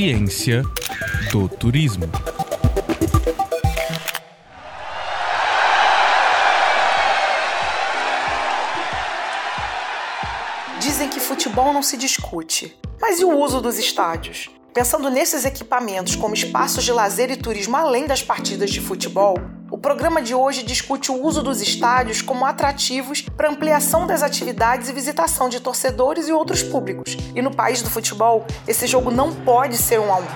Ciência do Turismo. Dizem que futebol não se discute, mas e o uso dos estádios? Pensando nesses equipamentos como espaços de lazer e turismo além das partidas de futebol, programa de hoje discute o uso dos estádios como atrativos para ampliação das atividades e visitação de torcedores e outros públicos. E no país do futebol, esse jogo não pode ser um a um.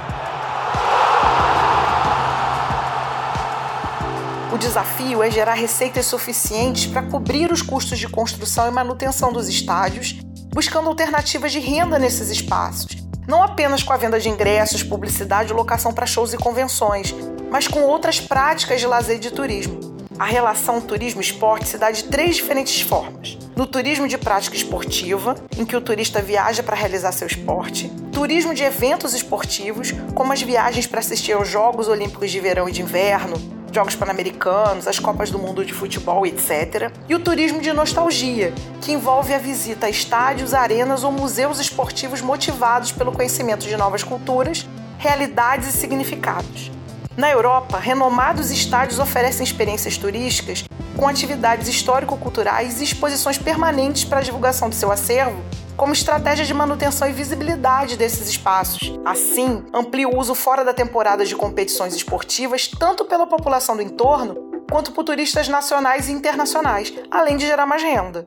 O desafio é gerar receitas suficientes para cobrir os custos de construção e manutenção dos estádios, buscando alternativas de renda nesses espaços, não apenas com a venda de ingressos, publicidade e locação para shows e convenções, mas com outras práticas de lazer e de turismo. A relação turismo-esporte se dá de três diferentes formas. No turismo de prática esportiva, em que o turista viaja para realizar seu esporte. Turismo de eventos esportivos, como as viagens para assistir aos Jogos Olímpicos de Verão e de Inverno, Jogos Pan-Americanos, as Copas do Mundo de Futebol, etc. E o turismo de nostalgia, que envolve a visita a estádios, arenas ou museus esportivos motivados pelo conhecimento de novas culturas, realidades e significados. Na Europa, renomados estádios oferecem experiências turísticas com atividades histórico-culturais e exposições permanentes para a divulgação do seu acervo, como estratégia de manutenção e visibilidade desses espaços. Assim, amplia o uso fora da temporada de competições esportivas, tanto pela população do entorno quanto por turistas nacionais e internacionais, além de gerar mais renda.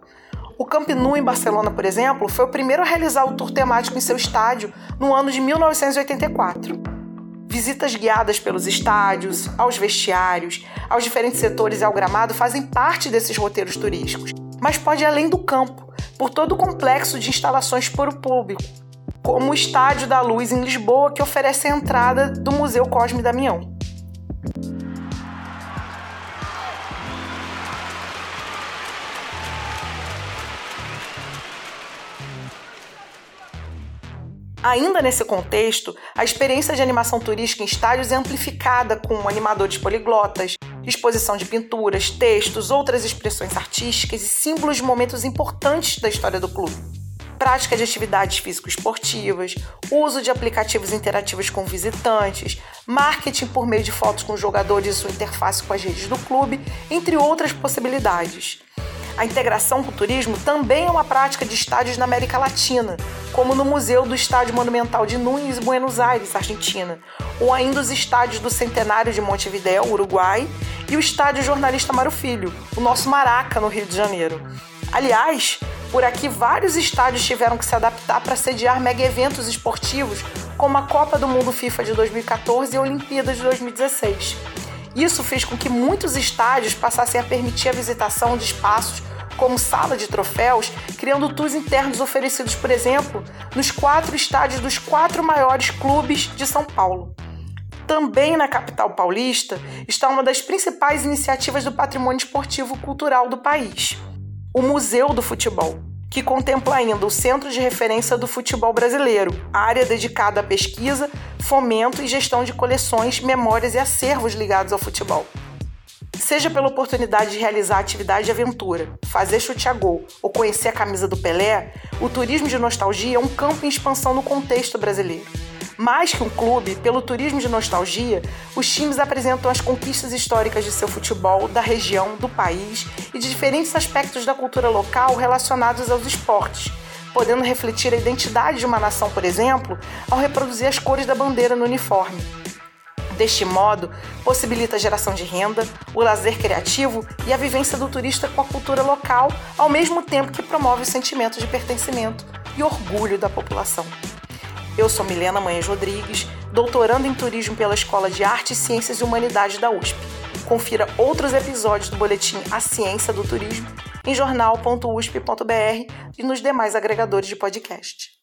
O Camp Nou em Barcelona, por exemplo, foi o primeiro a realizar o tour temático em seu estádio no ano de 1984. Visitas guiadas pelos estádios, aos vestiários, aos diferentes setores e ao gramado fazem parte desses roteiros turísticos, mas pode ir além do campo, por todo o complexo de instalações para o público, como o Estádio da Luz em Lisboa, que oferece a entrada do Museu Cosme Damião. Ainda nesse contexto, a experiência de animação turística em estádios é amplificada com animadores poliglotas, exposição de pinturas, textos, outras expressões artísticas e símbolos de momentos importantes da história do clube. Prática de atividades físico-esportivas, uso de aplicativos interativos com visitantes, marketing por meio de fotos com jogadores e sua interface com as redes do clube, entre outras possibilidades. A integração com o turismo também é uma prática de estádios na América Latina, como no Museu do Estádio Monumental de Núñez, Buenos Aires, Argentina, ou ainda os estádios do Centenário de Montevideo, Uruguai, e o Estádio Jornalista Mário Filho, o nosso Maraca, no Rio de Janeiro. Aliás, por aqui vários estádios tiveram que se adaptar para sediar mega eventos esportivos, como a Copa do Mundo FIFA de 2014 e a Olimpíadas de 2016. Isso fez com que muitos estádios passassem a permitir a visitação de espaços como sala de troféus, criando tours internos oferecidos, por exemplo, nos quatro estádios dos quatro maiores clubes de São Paulo. Também na capital paulista está uma das principais iniciativas do patrimônio esportivo cultural do país, o Museu do Futebol, que contempla ainda o Centro de Referência do Futebol Brasileiro, área dedicada à pesquisa, fomento e gestão de coleções, memórias e acervos ligados ao futebol. Seja pela oportunidade de realizar atividade de aventura, fazer chute a gol ou conhecer a camisa do Pelé, o turismo de nostalgia é um campo em expansão no contexto brasileiro. Mais que um clube, pelo turismo de nostalgia, os times apresentam as conquistas históricas de seu futebol, da região, do país e de diferentes aspectos da cultura local relacionados aos esportes, podendo refletir a identidade de uma nação, por exemplo, ao reproduzir as cores da bandeira no uniforme. Deste modo, possibilita a geração de renda, o lazer criativo e a vivência do turista com a cultura local, ao mesmo tempo que promove o sentimento de pertencimento e orgulho da população. Eu sou Milena Manhães Rodrigues, doutorando em turismo pela Escola de Artes, Ciências e Humanidades da USP. Confira outros episódios do boletim A Ciência do Turismo em jornal.usp.br e nos demais agregadores de podcast.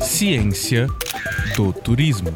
Ciência do Turismo.